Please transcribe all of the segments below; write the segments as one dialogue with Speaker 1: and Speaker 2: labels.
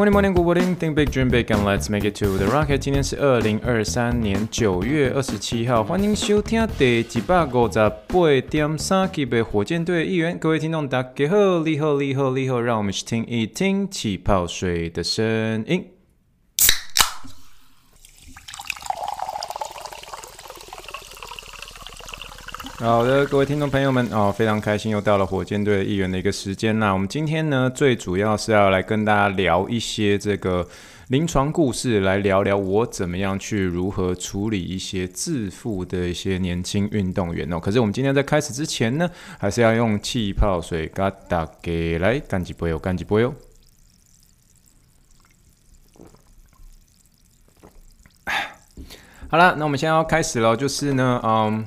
Speaker 1: Morning, morning, good morning. Think big, dream big, and let's make it to the rocket. 今天是二零二三年九月二十七号，欢迎收听第几百五十八点三集的火箭队一员。各位听众，大家好，你好，你好，你好，让我们去听一听气泡水的声音。好的，各位听众朋友们哦，非常开心又到了火箭队的议员的一个时间。那我们今天呢，最主要是要来跟大家聊一些这个临床故事，来聊聊我怎么样去如何处理一些自负的一些年轻运动员哦。可是我们今天在开始之前呢，还是要用气泡水给大家来干几杯哦，干几杯哦。好了，那我们现在要开始了，就是呢，嗯。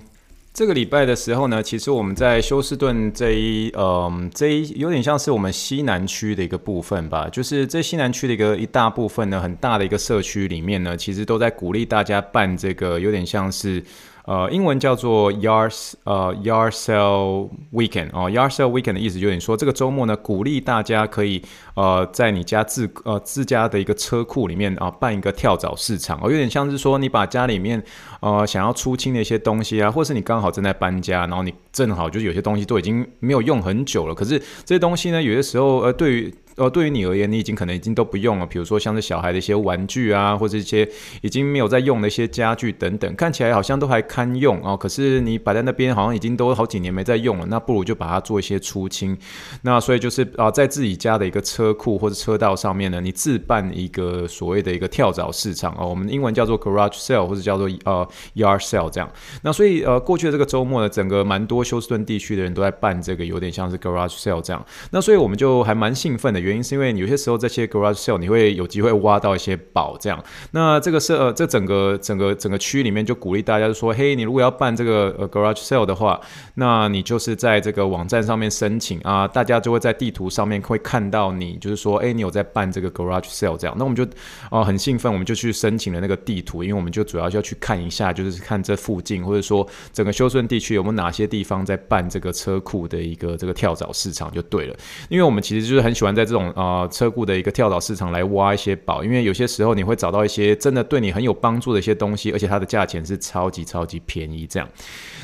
Speaker 1: 这个礼拜的时候呢，其实我们在休斯顿这一，嗯，这一有点像是我们西南区的一个部分吧，就是这西南区的一个一大部分呢，很大的一个社区里面呢，其实都在鼓励大家办这个，有点像是。呃，英文叫做 Yard 呃 Yard Sale Weekend 哦，Yard Sale Weekend 的意思就是说这个周末呢，鼓励大家可以呃在你家自呃自家的一个车库里面啊、办一个跳蚤市场哦，有点像是说你把家里面呃想要出清的一些东西啊，或是你刚好正在搬家，然后你正好就是有些东西都已经没有用很久了，可是这些东西呢，有些时候呃对于呃，对于你而言，你已经可能已经都不用了。比如说，像是小孩的一些玩具啊，或者一些已经没有在用的一些家具等等，看起来好像都还堪用哦。可是你摆在那边，好像已经都好几年没在用了。那不如就把它做一些出清。那所以就是啊、在自己家的一个车车库或者车道上面呢，你自办一个所谓的一个跳蚤市场哦。我们英文叫做 garage sale 或者叫做呃 yard sale 这样。那所以呃，过去的这个周末呢，整个蛮多休斯顿地区的人都在办这个，有点像是 garage sale 这样。那所以我们就还蛮兴奋的。原因是因为有些时候这些 garage sale 你会有机会挖到一些宝，这样。那这个是呃，这整个整个整个区里面就鼓励大家就说，嘿，你如果要办这个呃 garage sale 的话，那你就是在这个网站上面申请啊，大家就会在地图上面会看到你，就是说，哎，你有在办这个 garage sale 这样。那我们就啊、很兴奋，我们就去申请了那个地图，因为我们就主要就要去看一下，就是看这附近或者说整个休斯顿地区有没有哪些地方在办这个车库的一个这个跳蚤市场就对了。因为我们其实就是很喜欢在这种啊。呃车库的一个跳蚤市场来挖一些宝，因为有些时候你会找到一些真的对你很有帮助的一些东西，而且它的价钱是超级超级便宜。这样，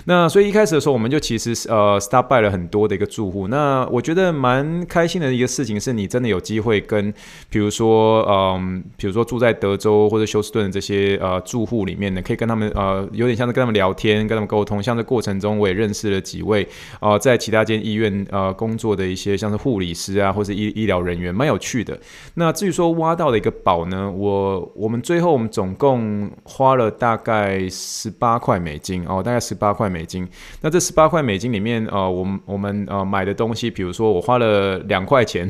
Speaker 1: 那所以一开始的时候，我们就其实呃 stop by 了很多的一个住户。那我觉得蛮开心的一个事情是，你真真的有机会跟，比如说嗯，比如说住在德州或者休斯顿的这些呃住户里面呢，可以跟他们呃有点像是跟他们聊天，跟他们沟通。像这过程中，我也认识了几位呃在其他间医院呃工作的一些像是护理师啊，或是医医疗人员，蛮有趣的。那至于说挖到的一个宝呢，我我们最后我们总共花了大概十八块美金哦，大概十八块美金。那这十八块美金里面，呃，我们我们呃买的东西，比如说我花了两块钱。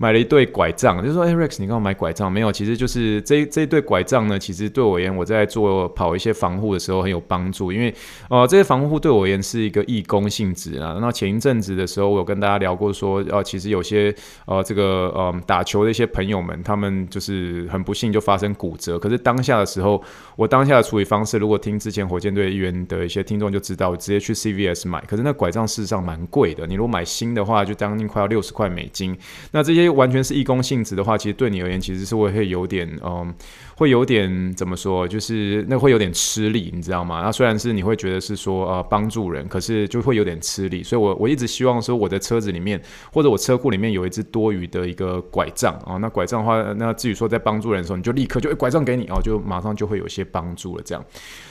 Speaker 1: 买了一对拐杖，就是说，哎，Rex，你干嘛买拐杖？没有，其实就是这这一对拐杖呢，其实对我而言，我在做跑一些防护的时候很有帮助，因为呃，这些防护对我而言是一个义工性质啊。那前一阵子的时候，我有跟大家聊过说，呃，其实有些呃这个呃打球的一些朋友们，他们就是很不幸就发生骨折。可是当下的时候，我当下的处理方式，如果听之前火箭队议员的一些听众就知道，我直接去 CVS 买。可是那拐杖事实上蛮贵的，你如果买新的话，就将近快要六十块美金。那这些。完全是义工性质的话，其实对你而言，其实是会会有点，嗯，会有点怎么说，就是那会有点吃力，你知道吗？那虽然是你会觉得是说呃帮助人，可是就会有点吃力。所以我我一直希望说我的车子里面或者我车库里面有一支多余的一个拐杖啊。那拐杖的话，那至于说在帮助人的时候，你就立刻就、欸、拐杖给你哦，就马上就会有些帮助了。这样，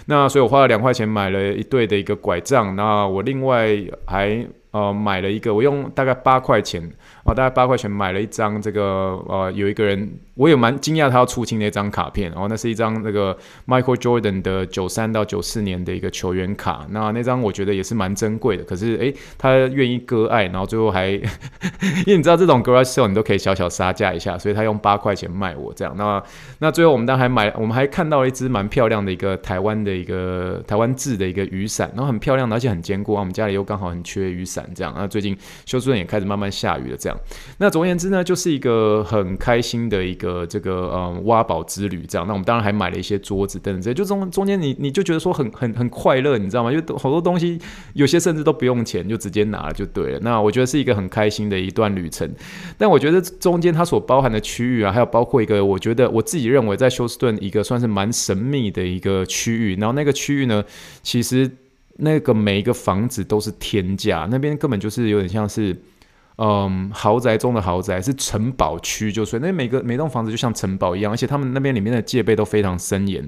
Speaker 1: 那所以我花了两块钱买了一对的一个拐杖。那我另外还呃买了一个，我用大概八块钱。啊，大概八块钱买了一张这个，呃，有一个人，我也蛮惊讶他要出清那张卡片，然后那是一张那个 Michael Jordan 的九三到九四年的一个球员卡，那那张我觉得也是蛮珍贵的，可是诶，他愿意割爱，然后最后还，因为你知道这种 garage sale 你都可以小小杀价一下，所以他用八块钱卖我这样，那那最后我们当还买，我们还看到了一只蛮漂亮的一个台湾的一个台湾制的一个雨伞，然后很漂亮，而且很坚固啊，我们家里又刚好很缺雨伞，这样。那最近休斯顿也开始慢慢下雨了，这样。那总而言之呢，就是一个很开心的一个这个嗯挖宝之旅这样。那我们当然还买了一些桌子等等这些，就中中间你你就觉得说很很很快乐，你知道吗？因为好多东西有些甚至都不用钱，就直接拿了就对了。那我觉得是一个很开心的一段旅程。但我觉得中间它所包含的区域啊，还有包括一个我觉得我自己认为在休斯顿一个算是蛮神秘的一个区域那。然后那个区域呢，其实那个每一个房子都是天价，那边根本就是有点像是。嗯，豪宅中的豪宅是城堡区，就所以那每个每栋房子就像城堡一样，而且他们那边里面的戒备都非常森严。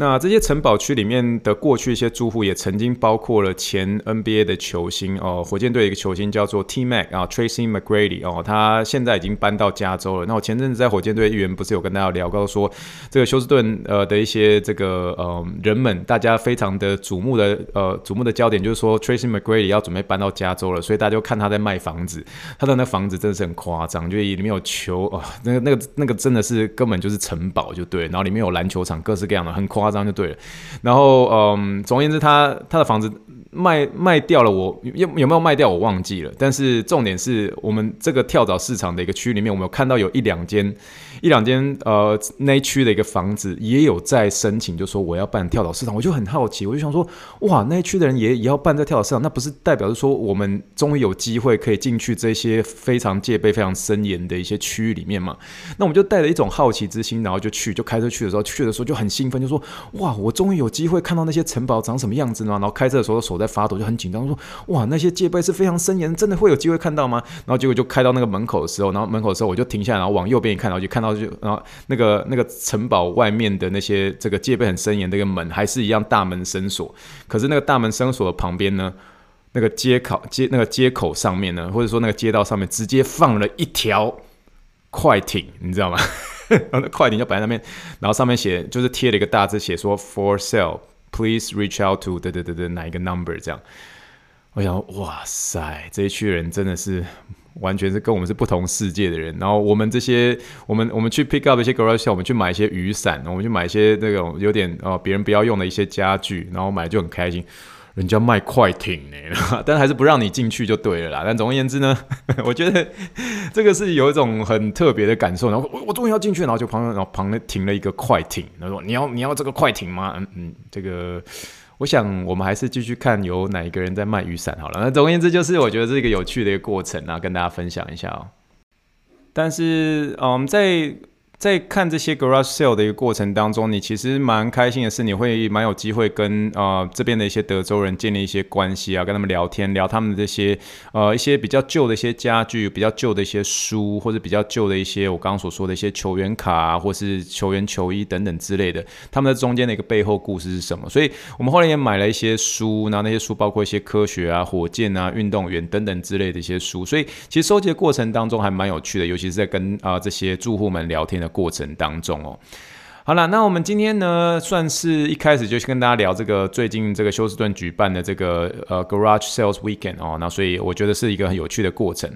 Speaker 1: 那这些城堡区里面的过去一些住户也曾经包括了前 NBA 的球星哦，火箭队一个球星叫做 T Mac 啊，Tracy McGrady 哦，他现在已经搬到加州了。那我前阵子在火箭队议员不是有跟大家聊到说，这个休斯顿呃的一些这个呃人们，大家非常的瞩目的呃瞩目的焦点就是说 Tracy McGrady 要准备搬到加州了，所以大家就看他在卖房子，他的那房子真的是很夸张，就里面有球啊、哦，那个那个那个真的是根本就是城堡就对，然后里面有篮球场，各式各样的，很夸张。张就对了，然后嗯，总而言之，他他的房子卖卖掉了我，有有没有卖掉我忘记了，但是重点是我们这个跳蚤市场的一个区里面，我们有看到有一两间。一两间呃那一区的一个房子也有在申请，就说我要办跳蚤市场，我就很好奇，我就想说，哇，那一区的人也也要办这跳蚤市场，那不是代表着说我们终于有机会可以进去这些非常戒备、非常森严的一些区域里面嘛？那我们就带着一种好奇之心，然后就去，就开车去的时候，去的时候就很兴奋，就说，哇，我终于有机会看到那些城堡长什么样子呢？然后开车的时候手我在发抖，就很紧张，说，哇，那些戒备是非常森严，真的会有机会看到吗？然后结果就开到那个门口的时候，然后门口的时候我就停下来，然后往右边一看，然后就看到。就然后那个那个城堡外面的那些这个戒备很森严的一个门还是一样大门深锁，可是那个大门深锁的旁边呢，那个街口街那个街口上面呢，或者说那个街道上面直接放了一条快艇，你知道吗？然后那快艇就摆在那边，然后上面写就是贴了一个大字，写说 For sale” Please reach out to 对对对对哪一个 number 这样。我想哇塞，这一群人真的是。完全是跟我们是不同世界的人，然后我们这些，我们我们去 pick up 一些 garage sale，我们去买一些雨伞，我们去买一些那种有点哦别人不要用的一些家具，然后买就很开心。人家卖快艇呢，但还是不让你进去就对了啦。但总而言之呢，我觉得这个是有一种很特别的感受。然后我我终于要进去，然后就旁然后旁边停了一个快艇，他说你要你要这个快艇吗？嗯嗯，这个。我想，我们还是继续看有哪一个人在卖雨伞好了。那总而言之，就是我觉得这是一个有趣的一个过程啊，跟大家分享一下哦。但是，嗯，在在看这些 garage sale 的一个过程当中，你其实蛮开心的是，你会蛮有机会跟呃这边的一些德州人建立一些关系啊，跟他们聊天，聊他们这些呃一些比较旧的一些家具，比较旧的一些书，或者比较旧的一些我刚刚所说的一些球员卡啊，或是球员球衣等等之类的，他们在中间的一个背后故事是什么？所以我们后来也买了一些书，然后那些书包括一些科学啊、火箭啊、运动员等等之类的一些书，所以其实收集的过程当中还蛮有趣的，尤其是在跟啊、这些住户们聊天的。过程当中哦，好了，那我们今天呢，算是一开始就跟大家聊这个最近这个休斯顿举办的这个呃 Garage Sales Weekend 哦，那所以我觉得是一个很有趣的过程。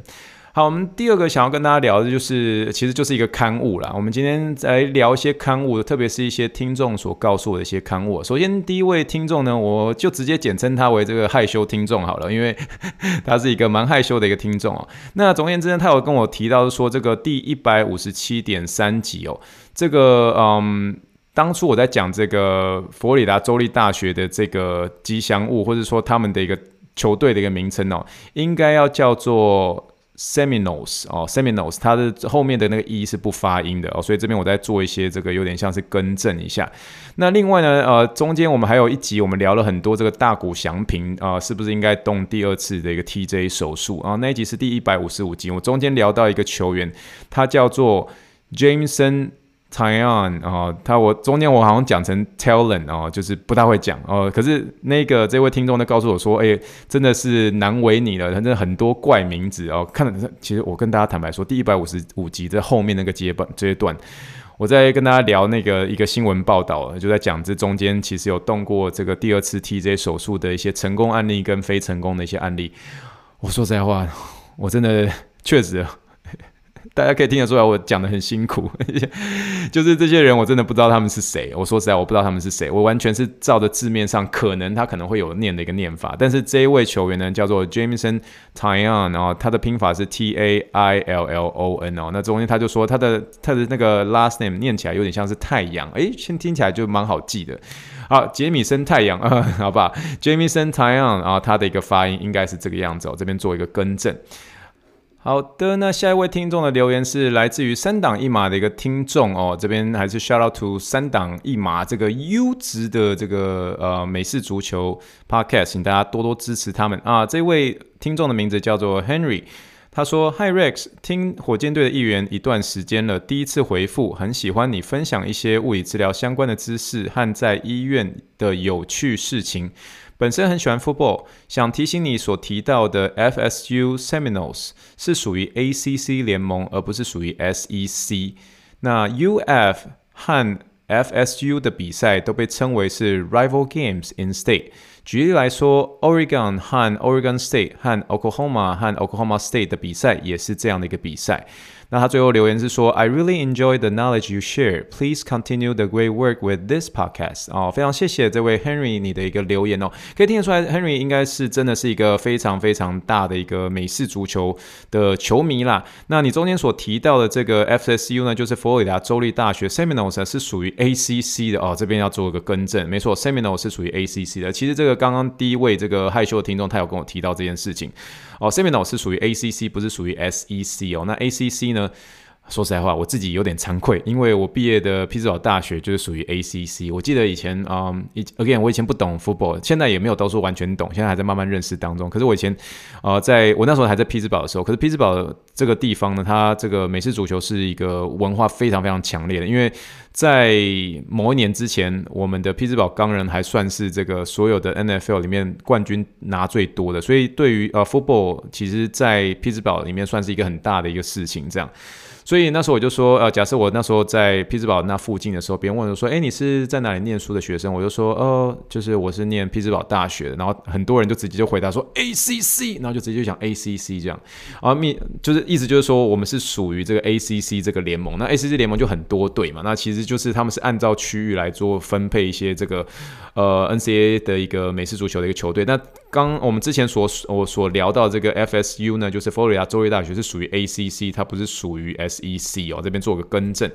Speaker 1: 好，我们第二个想要跟大家聊的就是，其实就是一个刊物啦。我们今天来聊一些刊物，特别是一些听众所告诉我的一些刊物。首先，第一位听众呢，我就直接简称他为这个害羞听众好了，因为 他是一个蛮害羞的一个听众哦。那总而言之呢，他有跟我提到说，这个第一百五十七点三集哦，这个嗯，当初我在讲这个佛罗里达州立大学的这个吉祥物，或者说他们的一个球队的一个名称哦，应该要叫做。Seminals 哦，Seminals 它的后面的那个 e 是不发音的哦，所以这边我再做一些这个有点像是更正一下。那另外呢，呃，中间我们还有一集，我们聊了很多这个大谷翔平啊，是不是应该动第二次的一个 TJ 手术啊？那一集是第一百五十五集，我中间聊到一个球员，他叫做 Jameson。Tion 啊，他我中间我好像讲成 Talent 哦，就是不大会讲哦。可是那个这位听众呢告诉我说，哎、真的是难为你了，他真的很多怪名字哦。看了，其实我跟大家坦白说，第一百五十五集在后面那个阶段阶段，我在跟大家聊那个一个新闻报道，就在讲这中间其实有动过这个第二次 TJ 手术的一些成功案例跟非成功的一些案例。我说实在话，我真的确实。大家可以听得出来，我讲得很辛苦，就是这些人，我真的不知道他们是谁。我说实在，我不知道他们是谁，我完全是照着字面上，可能他可能会有念的一个念法。但是这一位球员呢，叫做 Jameson t a y o n 然后他的拼法是 T A I L L O N 哦。那中间他就说他的他的那个 last name 念起来有点像是太阳，诶，先听起来就蛮好记的。好，杰米森太阳啊，好吧，Jameson t a y o n 然后他的一个发音应该是这个样子哦，这边做一个更正。好的，那下一位听众的留言是来自于三档一码的一个听众哦，这边还是 shout out to 三档一码这个优质的这个呃美式足球 podcast，请大家多多支持他们啊。这位听众的名字叫做 Henry，他说：Hi Rex，听火箭队的一员一段时间了，第一次回复，很喜欢你分享一些物理治疗相关的知识和在医院的有趣事情。本身很喜欢 football，想提醒你所提到的 FSU Seminoles 是属于 ACC 联盟，而不是属于 SEC。那 UF 和 FSU 的比赛都被称为是 rival games in state。举例来说，Oregon 和 Oregon State 和 Oklahoma 和 Oklahoma State 的比赛也是这样的一个比赛。那他最后留言是说：“I really enjoy the knowledge you share. Please continue the great work with this podcast.” 哦，非常谢谢这位 Henry 你的一个留言哦，可以听得出来，Henry 应该是真的是一个非常非常大的一个美式足球的球迷啦。那你中间所提到的这个 FSU 呢，就是佛罗里达州立大学 Seminoles 是属于 ACC 的哦，这边要做一个更正，没错，Seminoles 是属于 ACC 的。其实这个刚刚第一位这个害羞的听众，他有跟我提到这件事情。哦，Seminole 是属于 ACC，不是属于 SEC 哦。那 ACC 呢？eine 说实在话，我自己有点惭愧，因为我毕业的匹兹堡大学就是属于 ACC。我记得以前，嗯，以 again，我以前不懂 football，现在也没有都说完全懂，现在还在慢慢认识当中。可是我以前，呃，在我那时候还在匹兹堡的时候，可是匹兹堡这个地方呢，它这个美式足球是一个文化非常非常强烈的，因为在某一年之前，我们的匹兹堡钢人还算是这个所有的 NFL 里面冠军拿最多的，所以对于呃 football，其实在匹兹堡里面算是一个很大的一个事情，这样。所以那时候我就说，呃，假设我那时候在匹兹堡那附近的时候，别人问我说，哎，你是在哪里念书的学生？我就说，呃，就是我是念匹兹堡大学的。然后很多人就直接就回答说，ACC，然后就直接就讲 ACC 这样。啊，密就是意思就是说，我们是属于这个 ACC 这个联盟。那 ACC 联盟就很多队嘛，那其实就是他们是按照区域来做分配一些这个呃 NCAA 的一个美式足球的一个球队。那刚我们之前所我所聊到这个 FSU 呢，就是佛罗里达州立大学是属于 ACC，它不是属于 S SEC 哦，这边做个更正。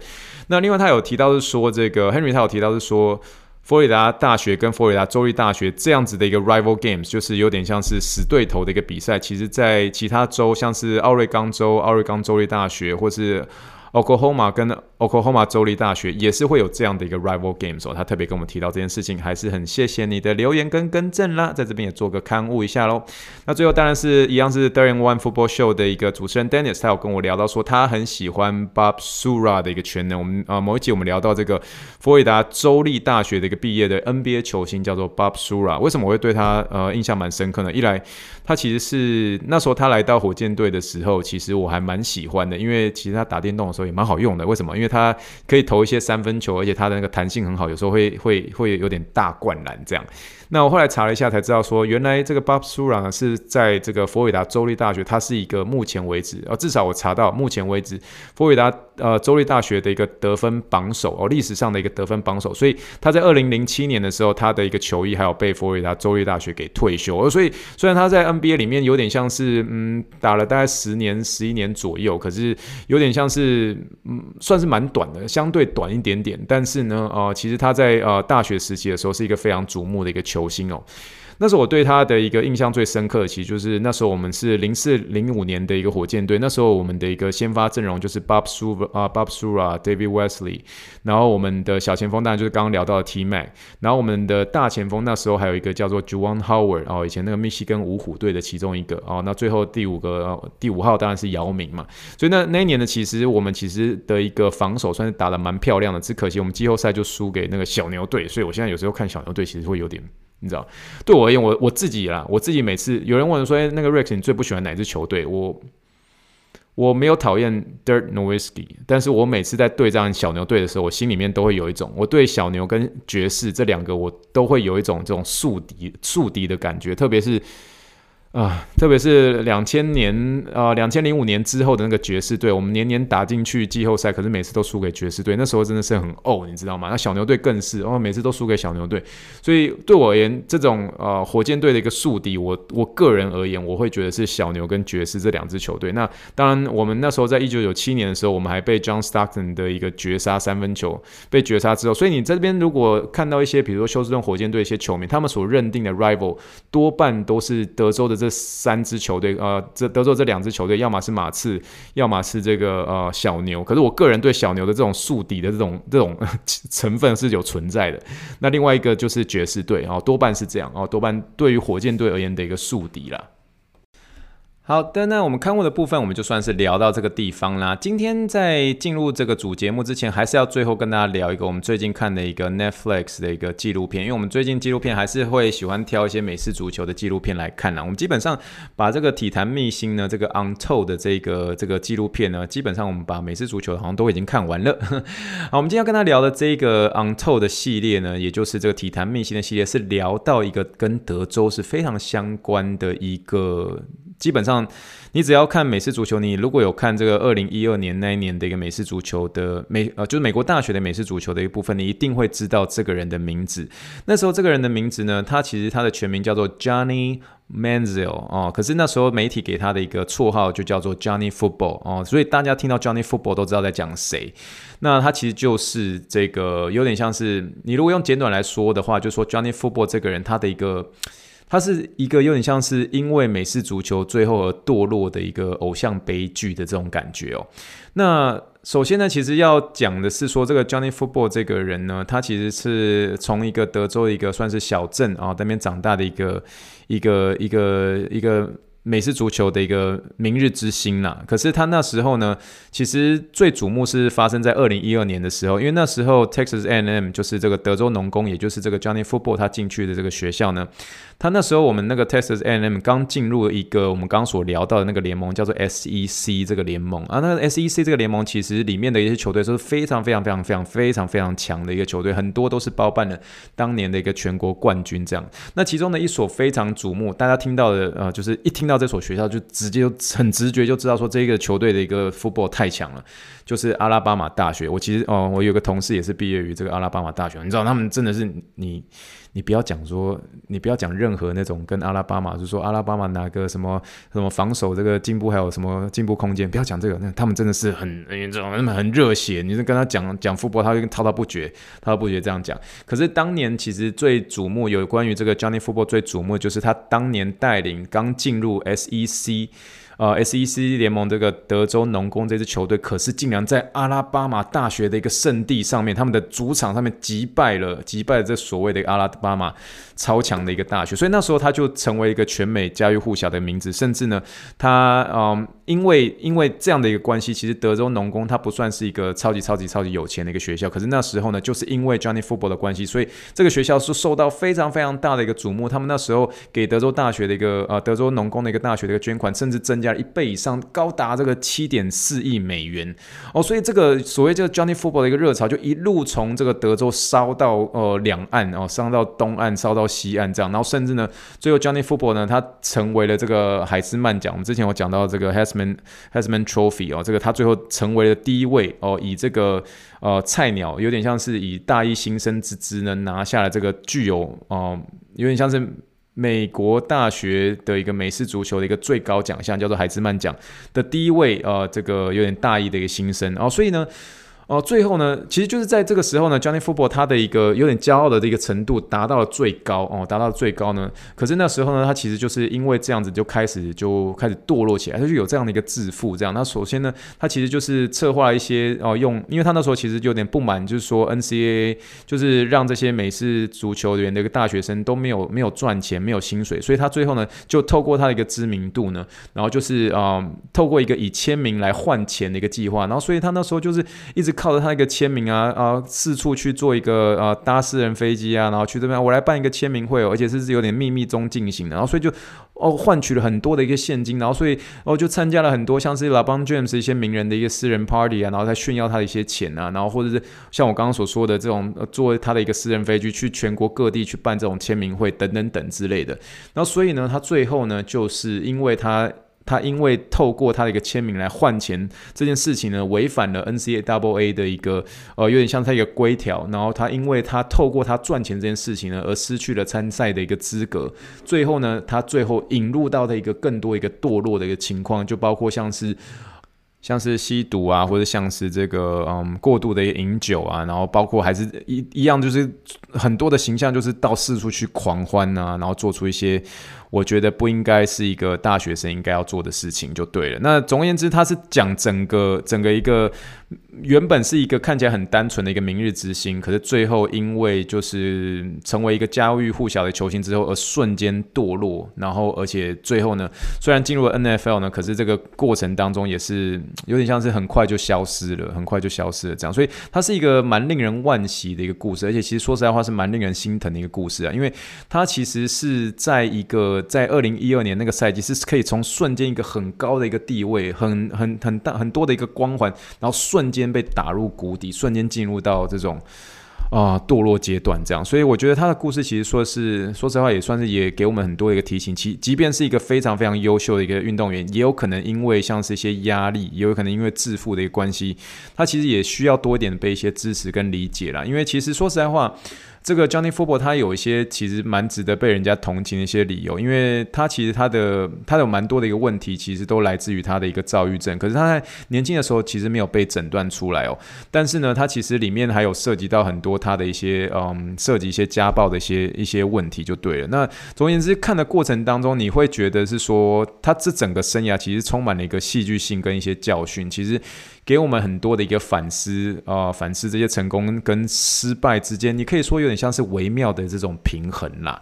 Speaker 1: 那另外他有提到是说，这个 Henry 他有提到是说，佛罗里达大学跟佛罗里达州立大学这样子的一个 rival games，就是有点像是死对头的一个比赛。其实，在其他州，像是奥瑞冈州、奥瑞冈州立大学，或是 Oklahoma 跟 Oklahoma 州立大学也是会有这样的一个 rival games 哦，他特别跟我们提到这件事情，还是很谢谢你的留言跟更正啦，在这边也做个刊物一下喽。那最后当然是一样是 Third and One Football Show 的一个主持人 Dennis，他有跟我聊到说他很喜欢 Bob Sura 的一个全能。我们啊、某一集我们聊到这个佛罗里达州立大学的一个毕业的 NBA 球星叫做 Bob Sura，为什么我会对他呃印象蛮深刻呢？一来他其实是那时候他来到火箭队的时候，其实我还蛮喜欢的，因为其实他打电动的时候也蛮好用的。为什么？因为他可以投一些三分球，而且他的那个弹性很好，有时候会会会有点大灌篮这样。那我后来查了一下才知道，说原来这个 Bob Sura 是在这个佛罗里达州立大学，它是一个目前为止，呃，至少我查到目前为止佛罗里达呃州立大学的一个得分榜首哦，历史上的一个得分榜首。所以他在二零零七年的时候，他的一个球衣还有被佛罗里达州立大学给退休。所以虽然他在 NBA 里面有点像是嗯打了大概十年十一年左右，可是有点像是嗯算是蛮短的，相对短一点点。但是呢，呃，其实他在呃大学时期的时候是一个非常瞩目的一个球。球星哦，那时候我对他的一个印象最深刻，其实就是那时候我们是零四零五年的一个火箭队，那时候我们的一个先发阵容就是 Bob Sura 啊，Bob Sura、David Wesley，然后我们的小前锋当然就是刚刚聊到的 T Mac，然后我们的大前锋那时候还有一个叫做 Juwan Howard 哦，以前那个密西根五虎队的其中一个哦，那最后第五个第五号当然是姚明嘛，所以那那一年呢，其实我们其实的一个防守算是打得蛮漂亮的，只可惜我们季后赛就输给那个小牛队，所以我现在有时候看小牛队其实会有点。你知道，对我而言，我我自己啦，我自己每次有人问说，哎，那个 Rex，你最不喜欢哪支球队？我我没有讨厌 Dirt n o w i s k y 但是我每次在对战小牛队的时候，我心里面都会有一种，我对小牛跟爵士这两个，我都会有一种这种宿敌宿敌的感觉，特别是啊，特别是两千年啊，两千零五年之后的那个爵士队，我们年年打进去季后赛，可是每次都输给爵士队。那时候真的是很呕，你知道吗？那小牛队更是，哦每次都输给小牛队。所以对我而言，这种呃火箭队的一个宿敌，我我个人而言，我会觉得是小牛跟爵士这两支球队。那当然，我们那时候在一九九七年的时候，我们还被 John Stockton 的一个绝杀三分球被绝杀之后，所以你这边如果看到一些，比如说休斯顿火箭队一些球迷，他们所认定的 rival 多半都是德州的这。三支球队，呃，这德州这两支球队，要么是马刺，要么是这个呃小牛。可是我个人对小牛的这种宿敌的这种 这种成分是有存在的。那另外一个就是爵士队，哦，多半是这样，哦，多半对于火箭队而言的一个宿敌啦。好的，那我们刊物的部分，我们就算是聊到这个地方啦。今天在进入这个主节目之前，还是要最后跟大家聊一个我们最近看的一个 Netflix 的一个纪录片，因为我们最近纪录片还是会喜欢挑一些美式足球的纪录片来看啦。我们基本上把这个体坛秘辛呢，这个 Untold 的这个这个纪录片呢，基本上我们把美式足球好像都已经看完了。好，我们今天要跟他聊的这个 Untold 的系列呢，也就是这个体坛秘辛的系列，是聊到一个跟德州是非常相关的一个。基本上，你只要看美式足球，你如果有看这个二零一二年那一年的一个美式足球的美呃，就是美国大学的美式足球的一部分，你一定会知道这个人的名字。那时候这个人的名字呢，他其实他的全名叫做 Johnny Manziel 哦，可是那时候媒体给他的一个绰号就叫做 Johnny Football 哦，所以大家听到 Johnny Football 都知道在讲谁。那他其实就是这个有点像是你如果用简短来说的话，就说 Johnny Football 这个人他的一个。它是一个有点像是因为美式足球最后而堕落的一个偶像悲剧的这种感觉哦。那首先呢，其实要讲的是说，这个 Johnny Football 这个人呢，他其实是从一个德州一个算是小镇啊那边长大的一个一个一个一个。美式足球的一个明日之星啦，可是他那时候呢，其实最瞩目是发生在二零一二年的时候，因为那时候 Texas A&M 就是这个德州农工，也就是这个 Johnny Football 他进去的这个学校呢，他那时候我们那个 Texas A&M 刚进入了一个我们刚刚所聊到的那个联盟，叫做 SEC 这个联盟啊，那个 SEC 这个联盟其实里面的一些球队都是非常非常非常非常非常非常强的一个球队，很多都是包办了当年的一个全国冠军这样。那其中的一所非常瞩目，大家听到的呃，就是一听到。这所学校就直接就很直觉就知道说，这个球队的一个 football 太强了，就是阿拉巴马大学。我其实哦，我有个同事也是毕业于这个阿拉巴马大学，你知道他们真的是你。你不要讲说，你不要讲任何那种跟阿拉巴马，就是说阿拉巴马哪个什么什么防守这个进步还有什么进步空间，不要讲这个。那他们真的是很你知道吗？他们很热血。你是跟他讲讲 football，他就滔滔不绝，滔滔不绝这样讲。可是当年其实最瞩目有关于这个 Johnny Football 最瞩目，就是他当年带领刚进入 SEC。呃，SEC 联盟这个德州农工这支球队，可是竟然在阿拉巴马大学的一个圣地上面，他们的主场上面击败了击败了这所谓的阿拉巴马超强的一个大学，所以那时候他就成为一个全美家喻户晓的名字，甚至呢，他嗯，因为因为这样的一个关系，其实德州农工它不算是一个超级超级超级有钱的一个学校，可是那时候呢，就是因为 Johnny Football 的关系，所以这个学校是受到非常非常大的一个瞩目。他们那时候给德州大学的一个呃德州农工的一个大学的一个捐款，甚至增加了。一倍以上，高达这个七点四亿美元哦，所以这个所谓这个 Johnny Football 的一个热潮，就一路从这个德州烧到呃两岸哦，烧到东岸，烧到西岸这样，然后甚至呢，最后 Johnny Football 呢，他成为了这个海斯曼奖。我们之前有讲到这个 Heisman Heisman Trophy 哦，这个他最后成为了第一位哦，以这个呃菜鸟，有点像是以大一新生之姿呢，拿下了这个具有哦、有点像是。美国大学的一个美式足球的一个最高奖项，叫做海兹曼奖的第一位，呃，这个有点大一的一个新生，哦，所以呢。哦，最后呢，其实就是在这个时候呢，Johnny Football 他的一个有点骄傲的这个程度达到了最高哦，达到了最高呢。可是那时候呢，他其实就是因为这样子就开始就开始堕落起来，他就有这样的一个自负。这样，那首先呢，他其实就是策划一些哦，用，因为他那时候其实就有点不满，就是说 NCAA 就是让这些美式足球员的一个大学生都没有没有赚钱，没有薪水，所以他最后呢，就透过他的一个知名度呢，然后就是啊、透过一个以签名来换钱的一个计划，然后所以他那时候就是一直。靠着他一个签名啊啊，四处去做一个啊搭私人飞机啊，然后去这边我来办一个签名会哦，而且是有点秘密中进行的，然后所以就哦换取了很多的一个现金，然后所以哦就参加了很多像是 LeBron James 一些名人的一个私人 party 啊，然后在炫耀他的一些钱啊，然后或者是像我刚刚所说的这种呃坐他的一个私人飞机去全国各地去办这种签名会等等等之类的，然后所以呢，他最后呢就是因为他。他因为透过他的一个签名来换钱这件事情呢，违反了 NCAA 的一个呃，有点像他一个规条。然后他因为他透过他赚钱这件事情呢，而失去了参赛的一个资格。最后呢，他最后引入到的一个更多一个堕落的一个情况，就包括像是像是吸毒啊，或者像是这个嗯过度的饮酒啊，然后包括还是一一样，就是很多的形象就是到四处去狂欢啊，然后做出一些。我觉得不应该是一个大学生应该要做的事情，就对了。那总而言之，他是讲整个整个一个。原本是一个看起来很单纯的一个明日之星，可是最后因为就是成为一个家喻户晓的球星之后，而瞬间堕落。然后，而且最后呢，虽然进入了 NFL 呢，可是这个过程当中也是有点像是很快就消失了，很快就消失了这样。所以，它是一个蛮令人惋惜的一个故事，而且其实说实在话是蛮令人心疼的一个故事啊，因为它其实是在一个在二零一二年那个赛季是可以从瞬间一个很高的一个地位，很很很大很多的一个光环，然后瞬间。被打入谷底，瞬间进入到这种啊、堕落阶段，这样，所以我觉得他的故事其实说是说实话，也算是也给我们很多一个提醒。其即便是一个非常非常优秀的一个运动员，也有可能因为像是一些压力，也有可能因为自负的一个关系，他其实也需要多一点被一些支持跟理解啦。因为其实说实在话。这个 Johnny Football 他有一些其实蛮值得被人家同情的一些理由，因为他其实他的他有蛮多的一个问题，其实都来自于他的一个躁郁症。可是他在年轻的时候其实没有被诊断出来哦。但是呢，他其实里面还有涉及到很多他的一些嗯，涉及一些家暴的一些一些问题就对了。那总而言之，看的过程当中，你会觉得是说他这整个生涯其实充满了一个戏剧性跟一些教训，其实。给我们很多的一个反思啊、呃，反思这些成功跟失败之间，你可以说有点像是微妙的这种平衡啦。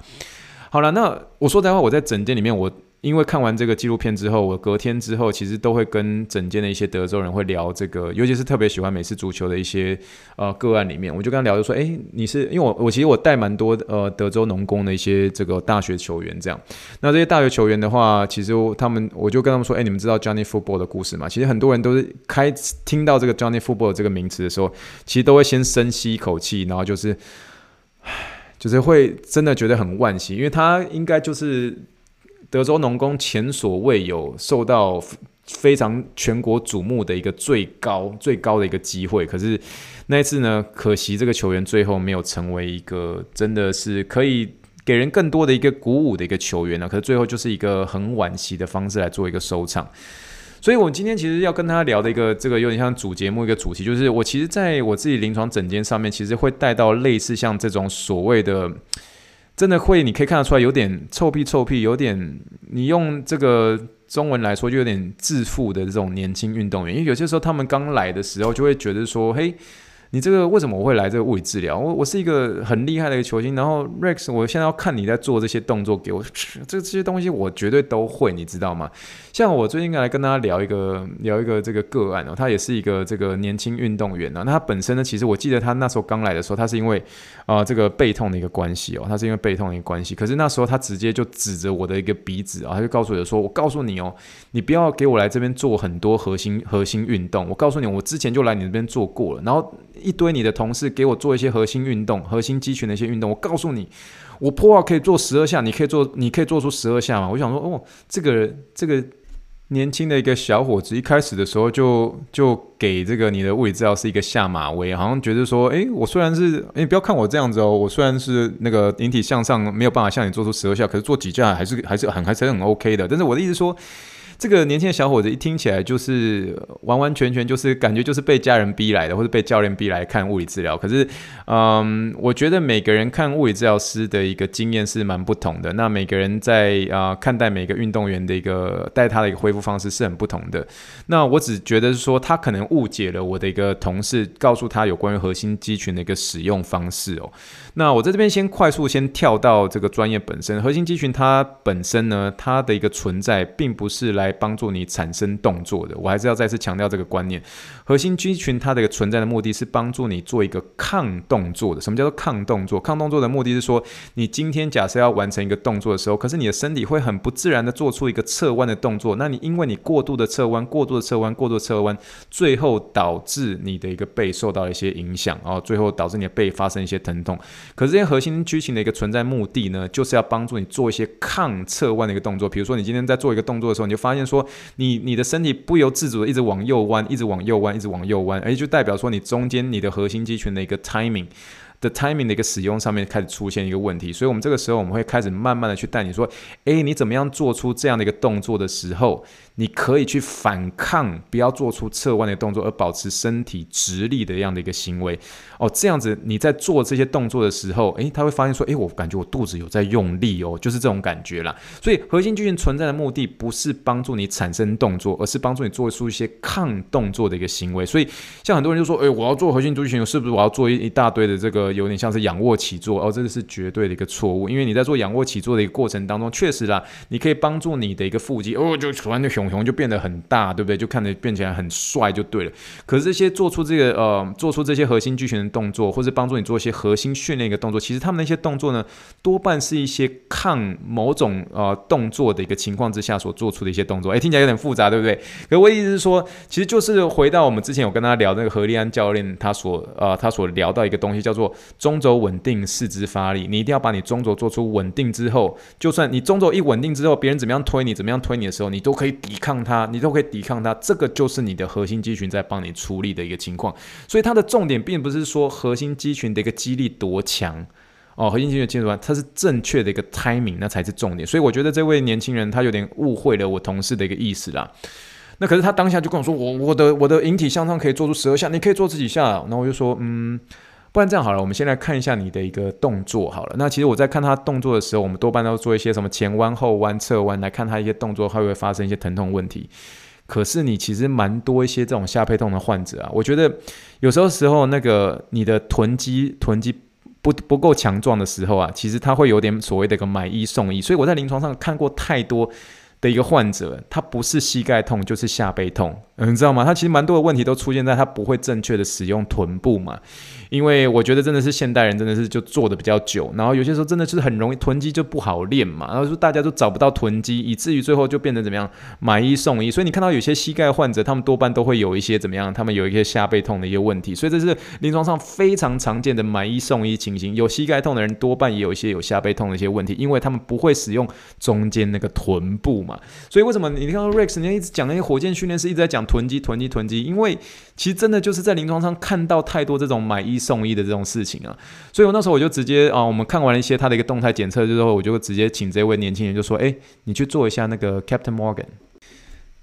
Speaker 1: 好了，那我说的话，我在整间里面我。因为看完这个纪录片之后，我隔天之后其实都会跟整间的一些德州人会聊这个，尤其是特别喜欢美式足球的一些呃个案里面，我就跟他聊，就说，诶，你是因为我我其实我带蛮多呃德州农工的一些这个大学球员这样，那这些大学球员的话，其实他们我就跟他们说，诶，你们知道 Johnny Football 的故事吗？其实很多人都是开听到这个 Johnny Football 这个名词的时候，其实都会先深吸一口气，然后就是，就是会真的觉得很惋惜，因为他应该就是。德州农工前所未有受到非常全国瞩目的一个最高最高的一个机会，可是那一次呢，可惜这个球员最后没有成为一个真的是可以给人更多的一个鼓舞的一个球员呢。可是最后就是一个很惋惜的方式来做一个收场。所以，我今天其实要跟他聊的一个这个有点像主节目一个主题，就是我其实在我自己临床诊间上面，其实会带到类似像这种所谓的。真的会，你可以看得出来，有点臭屁臭屁，有点你用这个中文来说，就有点自负的这种年轻运动员。因为有些时候他们刚来的时候，就会觉得说，嘿。你这个为什么我会来这个物理治疗？我我是一个很厉害的一个球星，然后 Rex，我现在要看你在做这些动作给我，这这些东西我绝对都会，你知道吗？像我最近来跟大家聊一个聊一个这个个案哦，他也是一个这个年轻运动员呢。那他本身呢，其实我记得他那时候刚来的时候，他是因为啊、这个背痛的一个关系哦，他是因为背痛的一个关系。可是那时候他直接就指着我的一个鼻子啊，他就告诉我说：“我告诉你哦，你不要给我来这边做很多核心核心运动。我告诉你，我之前就来你这边做过了，然后。”一堆你的同事给我做一些核心运动、核心肌群的一些运动，我告诉你，我破二可以做十二下，你可以做，你可以做出十二下吗？我想说，哦，这个这个年轻的一个小伙子，一开始的时候就就给这个你的物理治疗师一个下马威，好像觉得说，诶，我虽然是，诶，不要看我这样子哦，我虽然是那个引体向上没有办法像你做出十二下，可是做几下还是还是很还是很 OK 的。但是我的意思说。这个年轻的小伙子一听起来就是完完全全就是感觉就是被家人逼来的，或者被教练逼来看物理治疗。可是，嗯，我觉得每个人看物理治疗师的一个经验是蛮不同的。那每个人在啊、看待每个运动员的一个带他的一个恢复方式是很不同的。那我只觉得是说他可能误解了我的一个同事告诉他有关于核心肌群的一个使用方式哦。那我在这边先快速先跳到这个专业本身，核心肌群它本身呢，它的一个存在并不是来。帮助你产生动作的。我还是要再次强调这个观念：核心肌群它的一个存在的目的是帮助你做一个抗动作的。什么叫做抗动作？抗动作的目的是说，你今天假设要完成一个动作的时候，可是你的身体会很不自然的做出一个侧弯的动作，那你因为你过度的侧弯、过度的侧弯、过度侧弯，最后导致你的一个背受到一些影响，然后最后导致你的背发生一些疼痛。可是这些核心肌群的一个存在目的呢，就是要帮助你做一些抗侧弯的一个动作。比如说，你今天在做一个动作的时候，你就发现说，你你的身体不由自主的一直往右弯，一直往右弯，一直往右弯，而就代表说你中间你的核心肌群的一个 timing。的 timing 的一个使用上面开始出现一个问题，所以我们这个时候我们会开始慢慢的去带你说，诶，你怎么样做出这样的一个动作的时候，你可以去反抗，不要做出侧弯的动作，而保持身体直立的这样的一个行为。哦，这样子你在做这些动作的时候，诶，他会发现说，诶，我感觉我肚子有在用力哦，就是这种感觉啦。所以核心肌群存在的目的不是帮助你产生动作，而是帮助你做出一些抗动作的一个行为。所以像很多人就说，诶，我要做核心肌群，是不是我要做一一大堆的这个？有点像是仰卧起坐哦，这个是绝对的一个错误，因为你在做仰卧起坐的一个过程当中，确实啦，你可以帮助你的一个腹肌哦，就突然就熊熊就变得很大，对不对？就看着变起来很帅就对了。可是这些做出这个呃，做出这些核心肌群的动作，或是帮助你做一些核心训练一个动作，其实他们那些动作呢，多半是一些抗某种呃动作的一个情况之下所做出的一些动作。诶，听起来有点复杂，对不对？可我意思是说，其实就是回到我们之前有跟他聊那个何立安教练他所呃他所聊到一个东西叫做。中轴稳定，四肢发力。你一定要把你中轴做出稳定之后，就算你中轴一稳定之后，别人怎么样推你，怎么样推你的时候，你都可以抵抗它，你都可以抵抗它。这个就是你的核心肌群在帮你出力的一个情况。所以它的重点并不是说核心肌群的一个肌力多强哦，核心肌群记住啊，它是正确的一个 timing，那才是重点。所以我觉得这位年轻人他有点误会了我同事的一个意思啦。那可是他当下就跟我说，我我的我的引体向上可以做出十二下，你可以做这几下。然后我就说，嗯。不然这样好了，我们先来看一下你的一个动作好了。那其实我在看他动作的时候，我们多半都做一些什么前弯、后弯、侧弯，来看他一些动作会不会发生一些疼痛问题。可是你其实蛮多一些这种下背痛的患者啊，我觉得有时候时候那个你的臀肌臀肌不不够强壮的时候啊，其实他会有点所谓的一个买一送一。所以我在临床上看过太多的一个患者，他不是膝盖痛就是下背痛，嗯，你知道吗？他其实蛮多的问题都出现在他不会正确的使用臀部嘛。因为我觉得真的是现代人真的是就做的比较久，然后有些时候真的是很容易囤积就不好练嘛，然后说大家都找不到囤积，以至于最后就变成怎么样买一送一。所以你看到有些膝盖患者，他们多半都会有一些怎么样，他们有一些下背痛的一些问题。所以这是临床上非常常见的买一送一情形。有膝盖痛的人多半也有一些有下背痛的一些问题，因为他们不会使用中间那个臀部嘛。所以为什么你看到 Rex 你一直讲那些火箭训练师一直在讲囤积囤积囤积？因为其实真的就是在临床上看到太多这种买一送一的这种事情啊，所以我那时候我就直接啊，我们看完了一些他的一个动态检测之后，我就直接请这位年轻人就说：“诶，你去做一下那个 Captain Morgan。”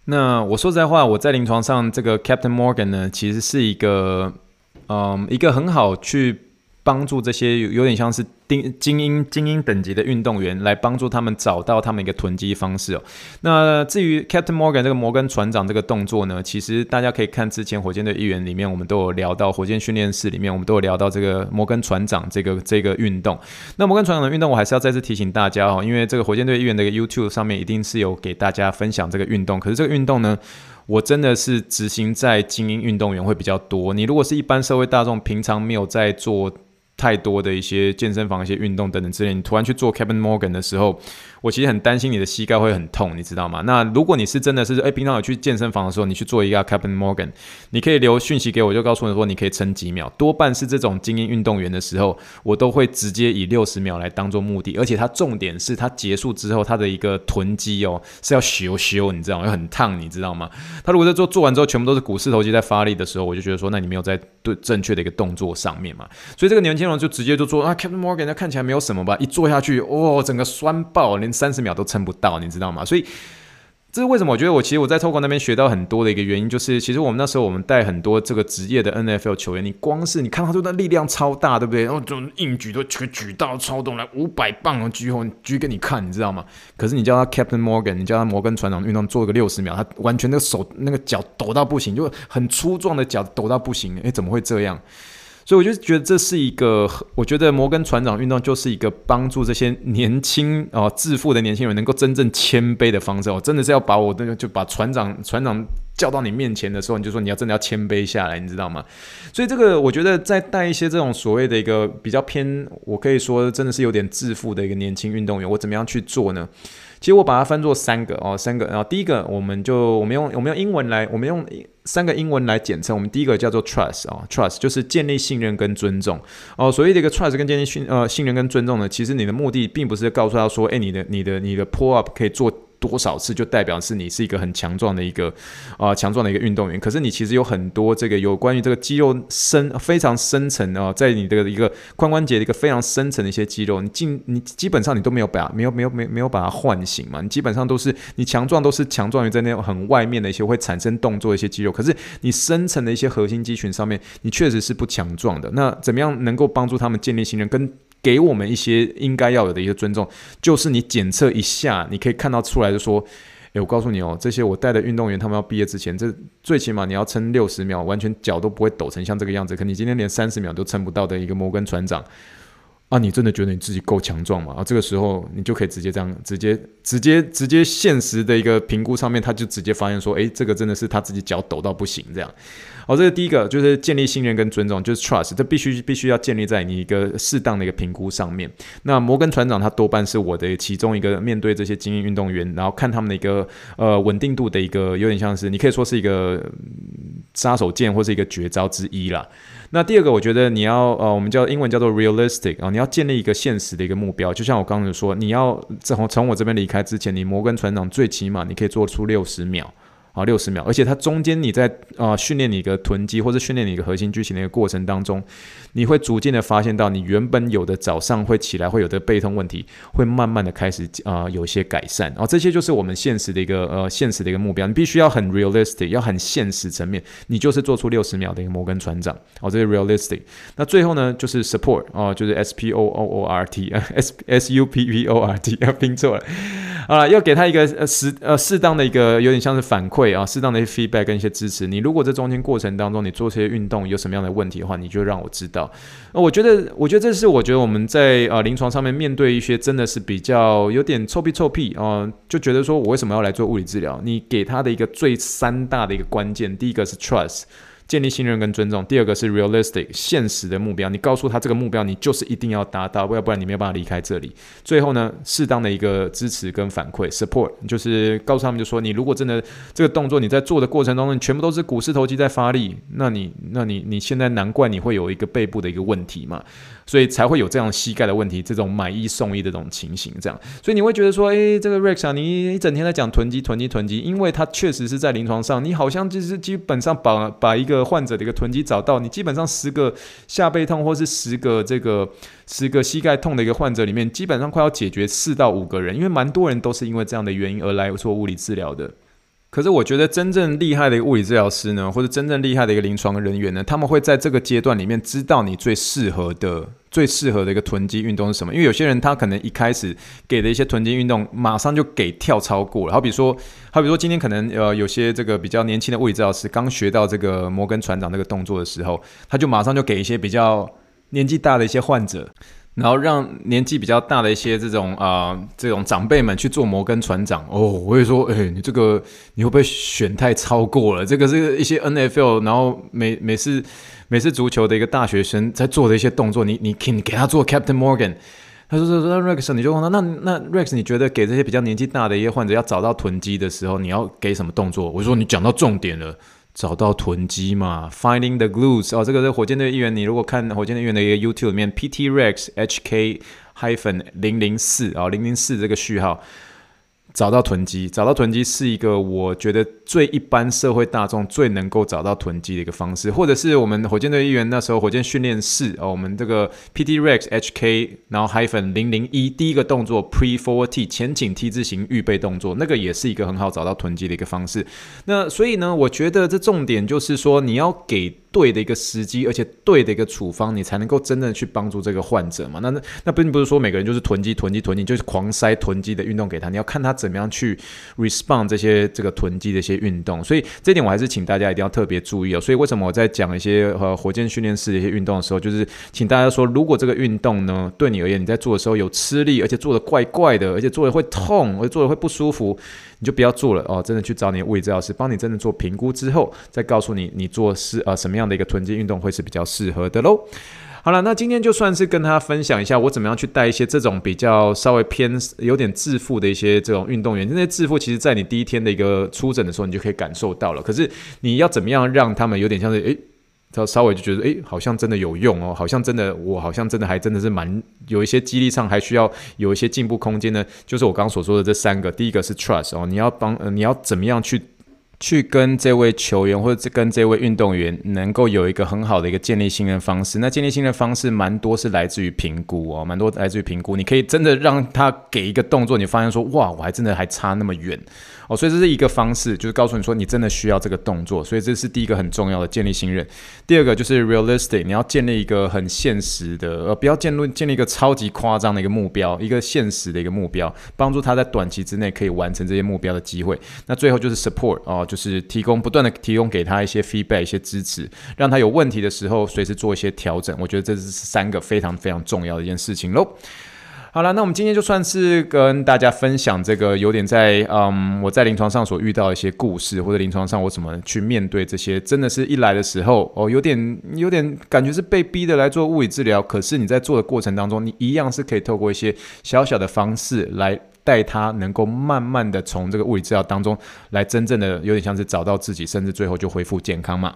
Speaker 1: 那我说实在话，我在临床上这个 Captain Morgan 呢，其实是一个嗯，一个很好去帮助这些有有点像是。精英精英等级的运动员来帮助他们找到他们一个囤积方式哦。那至于 Captain Morgan 这个摩根船长这个动作呢，其实大家可以看之前火箭队一员里面，我们都有聊到火箭训练室里面，我们都有聊到这个摩根船长这个这个运动。那摩根船长的运动，我还是要再次提醒大家哦，因为这个火箭队一员的 YouTube 上面一定是有给大家分享这个运动。可是这个运动呢，我真的是执行在精英运动员会比较多。你如果是一般社会大众，平常没有在做。太多的一些健身房、一些运动等等之类，你突然去做 Kevin Morgan 的时候，我其实很担心你的膝盖会很痛，你知道吗？那如果你是真的是诶，平常有去健身房的时候，你去做一个 Captain Morgan，你可以留讯息给我，就告诉你说你可以撑几秒。多半是这种精英运动员的时候，我都会直接以六十秒来当做目的，而且它重点是它结束之后，它的一个臀肌哦是要修修，你知道吗？很烫，你知道吗？他如果在做做完之后，全部都是股四头肌在发力的时候，我就觉得说，那你没有在对正确的一个动作上面嘛。所以这个年轻人就直接就做啊，Captain Morgan，那看起来没有什么吧？一做下去，哦，整个酸爆，连三十秒都撑不到，你知道吗？所以这是为什么？我觉得我其实我在透过那边学到很多的一个原因，就是其实我们那时候我们带很多这个职业的 NFL 球员，你光是你看他说的力量超大，对不对？然后这种硬举都举举到超动来五百磅的举后举给你看，你知道吗？可是你叫他 Captain Morgan，你叫他摩根船长运动做个六十秒，他完全那个手那个脚抖到不行，就很粗壮的脚抖到不行，诶，怎么会这样？所以我就觉得这是一个，我觉得摩根船长运动就是一个帮助这些年轻哦致富的年轻人能够真正谦卑的方式。我真的是要把我那个就把船长船长叫到你面前的时候，你就说你要真的要谦卑下来，你知道吗？所以这个我觉得在带一些这种所谓的一个比较偏，我可以说真的是有点致富的一个年轻运动员，我怎么样去做呢？其实我把它分作三个哦，三个。然后第一个，我们就我们用我们用英文来，我们用三个英文来简称。我们第一个叫做 trust 哦，trust 就是建立信任跟尊重哦。所以这个 trust 跟建立信呃信任跟尊重呢，其实你的目的并不是告诉他说，诶，你的你的你的 pull up 可以做。多少次就代表是你是一个很强壮的一个啊强壮的一个运动员，可是你其实有很多这个有关于这个肌肉深非常深层啊，在你的一个髋关节的一个非常深层的一些肌肉，你进你基本上你都没有把没有没有没没有把它唤醒嘛，你基本上都是你强壮都是强壮于在那种很外面的一些会产生动作的一些肌肉，可是你深层的一些核心肌群上面你确实是不强壮的。那怎么样能够帮助他们建立信任跟？给我们一些应该要有的一些尊重，就是你检测一下，你可以看到出来就说，诶，我告诉你哦，这些我带的运动员，他们要毕业之前，这最起码你要撑六十秒，完全脚都不会抖成像这个样子。可你今天连三十秒都撑不到的一个摩根船长，啊，你真的觉得你自己够强壮吗？啊，这个时候你就可以直接这样，直接直接直接现实的一个评估上面，他就直接发现说，诶，这个真的是他自己脚抖到不行这样。好，这个第一个就是建立信任跟尊重，就是 trust，这必须必须要建立在你一个适当的一个评估上面。那摩根船长他多半是我的其中一个面对这些精英运动员，然后看他们的一个呃稳定度的一个有点像是你可以说是一个杀手锏或是一个绝招之一啦。那第二个，我觉得你要呃我们叫英文叫做 realistic 啊，你要建立一个现实的一个目标。就像我刚才说，你要从从我这边离开之前，你摩根船长最起码你可以做出六十秒。好，六十秒，而且它中间你在啊训练你一个臀肌或者训练你一个核心肌群的一个过程当中，你会逐渐的发现到你原本有的早上会起来会有的背痛问题，会慢慢的开始啊、呃、有些改善。啊这些就是我们现实的一个呃现实的一个目标，你必须要很 realistic，要很现实层面，你就是做出六十秒的一个摩根船长。哦，这是 realistic。那最后呢，就是 support 哦，就是 S P O O O R T S S U P P O R T 要拼错了。啊，要给他一个呃适呃适当的一个有点像是反馈啊，适当的一些 feedback 跟一些支持。你如果在中间过程当中你做这些运动有什么样的问题的话，你就让我知道。呃，我觉得我觉得这是我觉得我们在呃临床上面面对一些真的是比较有点臭屁臭屁啊，就觉得说我为什么要来做物理治疗？你给他的一个最三大的一个关键，第一个是 trust。建立信任跟尊重。第二个是 realistic 现实的目标，你告诉他这个目标，你就是一定要达到，要不然你没有办法离开这里。最后呢，适当的一个支持跟反馈 support，就是告诉他们就说，你如果真的这个动作你在做的过程当中，全部都是股四头肌在发力，那你那你你现在难怪你会有一个背部的一个问题嘛。所以才会有这样膝盖的问题，这种买一送一的这种情形，这样，所以你会觉得说，诶，这个 Rex 啊，你一整天在讲囤积、囤积、囤积，因为它确实是在临床上，你好像就是基本上把把一个患者的一个囤积找到，你基本上十个下背痛或是十个这个十个膝盖痛的一个患者里面，基本上快要解决四到五个人，因为蛮多人都是因为这样的原因而来做物理治疗的。可是我觉得真正厉害的一个物理治疗师呢，或者真正厉害的一个临床人员呢，他们会在这个阶段里面知道你最适合的、最适合的一个臀肌运动是什么。因为有些人他可能一开始给的一些臀肌运动，马上就给跳超过了。好比说，好比说今天可能呃有些这个比较年轻的物理治疗师刚学到这个摩根船长这个动作的时候，他就马上就给一些比较年纪大的一些患者。然后让年纪比较大的一些这种啊、这种长辈们去做摩根船长哦，我会说，哎，你这个你会不会选太超过了？这个是一些 NFL，然后每每次每次足球的一个大学生在做的一些动作，你你给你给他做 Captain Morgan，他说说说 Rex，你就问他，那那 Rex，你觉得给这些比较年纪大的一些患者要找到臀肌的时候，你要给什么动作？我说你讲到重点了。找到囤积嘛，Finding the glues 哦，这个是火箭队议员。你如果看火箭队议员的一个 YouTube 里面，PT Rex HK hyphen 零零四啊，零零四这个序号。找到臀肌，找到臀肌是一个我觉得最一般社会大众最能够找到臀肌的一个方式，或者是我们火箭队议员那时候火箭训练室哦，我们这个 PT Rex HK，然后 hyphen 零零一第一个动作 Pre Forward T 前倾 T 字形预备动作，那个也是一个很好找到臀肌的一个方式。那所以呢，我觉得这重点就是说你要给。对的一个时机，而且对的一个处方，你才能够真正去帮助这个患者嘛。那那那并不是说每个人就是囤积囤积囤积，就是狂塞囤积的运动给他。你要看他怎么样去 respond 这些这个囤积的一些运动。所以这点我还是请大家一定要特别注意哦。所以为什么我在讲一些呃火箭训练室的一些运动的时候，就是请大家说，如果这个运动呢对你而言你在做的时候有吃力，而且做的怪怪的，而且做的会痛，而且做的会不舒服，你就不要做了哦。真的去找你的物理治疗师，帮你真的做评估之后，再告诉你你做是呃什么样。这样的一个囤积运动会是比较适合的喽。好了，那今天就算是跟大家分享一下我怎么样去带一些这种比较稍微偏有点自负的一些这种运动员。那些自负其实在你第一天的一个出诊的时候，你就可以感受到了。可是你要怎么样让他们有点像是诶，他稍微就觉得诶，好像真的有用哦，好像真的我好像真的还真的是蛮有一些激励上还需要有一些进步空间呢。就是我刚刚所说的这三个，第一个是 trust 哦，你要帮呃你要怎么样去。去跟这位球员或者跟这位运动员能够有一个很好的一个建立信任方式，那建立信任方式蛮多是来自于评估哦，蛮多来自于评估，你可以真的让他给一个动作，你发现说哇，我还真的还差那么远。哦，所以这是一个方式，就是告诉你说你真的需要这个动作，所以这是第一个很重要的建立信任。第二个就是 realistic，你要建立一个很现实的，呃，不要建立建立一个超级夸张的一个目标，一个现实的一个目标，帮助他在短期之内可以完成这些目标的机会。那最后就是 support 哦，就是提供不断的提供给他一些 feedback，一些支持，让他有问题的时候随时做一些调整。我觉得这是三个非常非常重要的一件事情喽。好了，那我们今天就算是跟大家分享这个有点在嗯，我在临床上所遇到的一些故事，或者临床上我怎么去面对这些，真的是一来的时候哦，有点有点感觉是被逼的来做物理治疗，可是你在做的过程当中，你一样是可以透过一些小小的方式来带他，能够慢慢的从这个物理治疗当中来真正的有点像是找到自己，甚至最后就恢复健康嘛。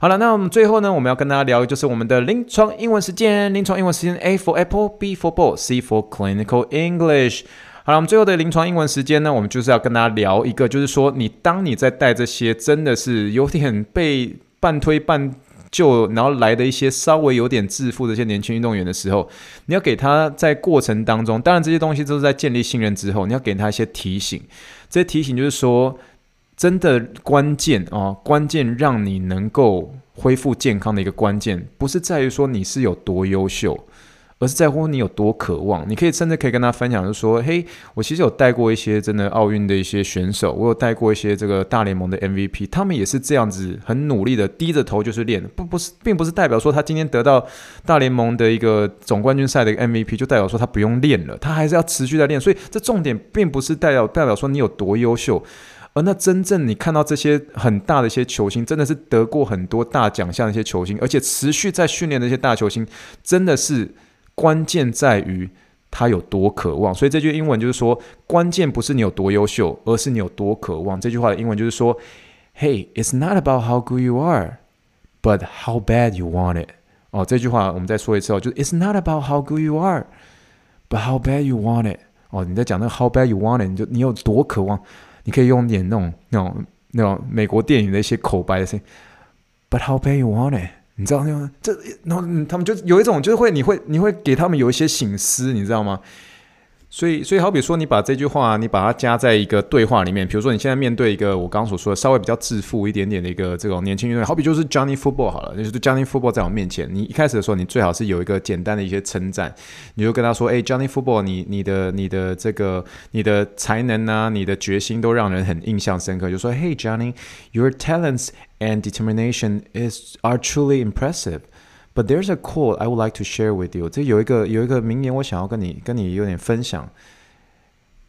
Speaker 1: 好了，那我们最后呢，我们要跟大家聊的就是我们的临床英文时间。临床英文时间，A for Apple，B for Ball，C for Clinical English。好了，我们最后的临床英文时间呢，我们就是要跟大家聊一个，就是说，你当你在带这些真的是有点被半推半就，然后来的一些稍微有点自负的一些年轻运动员的时候，你要给他在过程当中，当然这些东西都是在建立信任之后，你要给他一些提醒。这些提醒就是说。真的关键啊，关键让你能够恢复健康的一个关键，不是在于说你是有多优秀，而是在乎你有多渴望。你可以甚至可以跟他分享，就说，嘿，我其实有带过一些真的奥运的一些选手，我有带过一些这个大联盟的 MVP，他们也是这样子很努力的低着头就是练，不不是，并不是代表说他今天得到大联盟的一个总冠军赛的 MVP，就代表说他不用练了，他还是要持续在练。所以这重点并不是代表代表说你有多优秀。而那真正你看到这些很大的一些球星，真的是得过很多大奖项的一些球星，而且持续在训练的一些大球星，真的是关键在于他有多渴望。所以这句英文就是说，关键不是你有多优秀，而是你有多渴望。这句话的英文就是说，Hey, it's not about how good you are, but how bad you want it。哦，这句话我们再说一次哦，就是 It's not about how good you are, but how bad you want it。哦，你在讲那个 how bad you want it，你就你有多渴望。你可以用点那种、那种、那种美国电影的一些口白的声音，But how bad you want it？你知道吗这，然后他们就有一种就是会，你会你会给他们有一些醒思，你知道吗？所以，所以好比说，你把这句话，你把它加在一个对话里面。比如说，你现在面对一个我刚刚所说的稍微比较自负一点点的一个这种年轻运动员，好比就是 Johnny Football 好了，就是 Johnny Football 在我面前，你一开始的时候，你最好是有一个简单的一些称赞，你就跟他说：“哎，Johnny Football，你你的你的这个你的才能啊，你的决心都让人很印象深刻。”就说：“Hey Johnny，your talents and determination is are truly impressive。” But there's a quote I would like to share with you。这有一个有一个名言，我想要跟你跟你有点分享。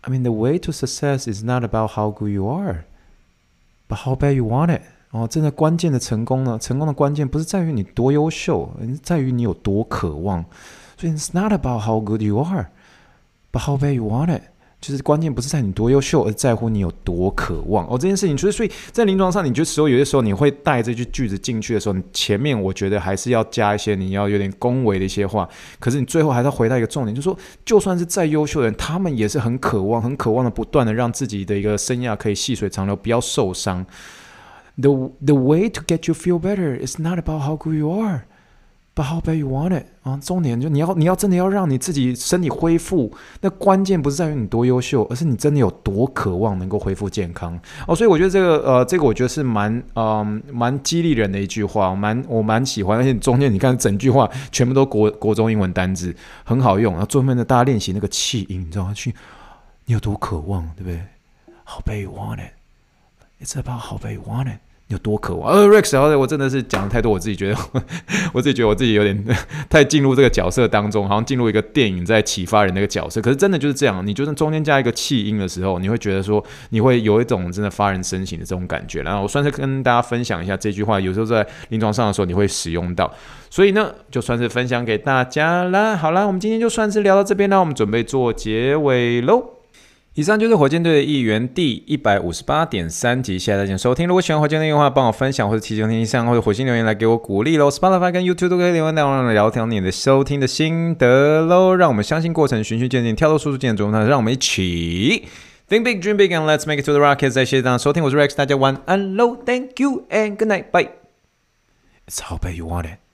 Speaker 1: I mean, the way to success is not about how good you are, but how bad you want it。哦，真的关键的成功呢，成功的关键不是在于你多优秀，而是在于你有多渴望。所以，it's not about how good you are, but how bad you want it。 就是关键不是在你多优秀，而在乎你有多渴望哦。这件事情，所以所以在临床上，你觉得时候有些时候你会带这句句子进去的时候，你前面我觉得还是要加一些你要有点恭维的一些话。可是你最后还是要回到一个重点，就是说，就算是再优秀的人，他们也是很渴望、很渴望的，不断的让自己的一个生涯可以细水长流，不要受伤。The the way to get you feel better is not about how good you are, But how bad you want it 啊？重点就你要你要真的要让你自己身体恢复，那关键不是在于你多优秀，而是你真的有多渴望能够恢复健康哦。所以我觉得这个呃，这个我觉得是蛮嗯蛮激励人的一句话，蛮我蛮喜欢。而且中间你看整句话全部都国国中英文单字，很好用。然后专门的大家练习那个气音，你知道吗？去你有多渴望，对不对？How bad you want it? It's about how bad you want it. 有多渴望？呃，Rex，然后我真的是讲的太多，我自己觉得，我自己觉得我自己有点 太进入这个角色当中，好像进入一个电影在启发人那个角色。可是真的就是这样，你就算中间加一个气音的时候，你会觉得说，你会有一种真的发人深省的这种感觉。然后我算是跟大家分享一下这句话，有时候在临床上的时候你会使用到，所以呢，就算是分享给大家啦。好啦，我们今天就算是聊到这边啦，我们准备做结尾喽。以上就是火箭队的议员第一百五十八点三集，谢谢大家收听。如果喜欢火箭队的话，帮我分享或者提醒听上或者火星留言来给我鼓励喽。Spotify 跟 YouTube 都可以留言，让我们聊聊你的收听的心得喽。让我们相信过程，循序渐进，跳脱舒适圈中，那让我们一起 Think big, dream big, and let's make it to the rockets 谢谢大家收听，我是 Rex，大家晚安喽。Thank you and good night, bye. It's how bad you want it.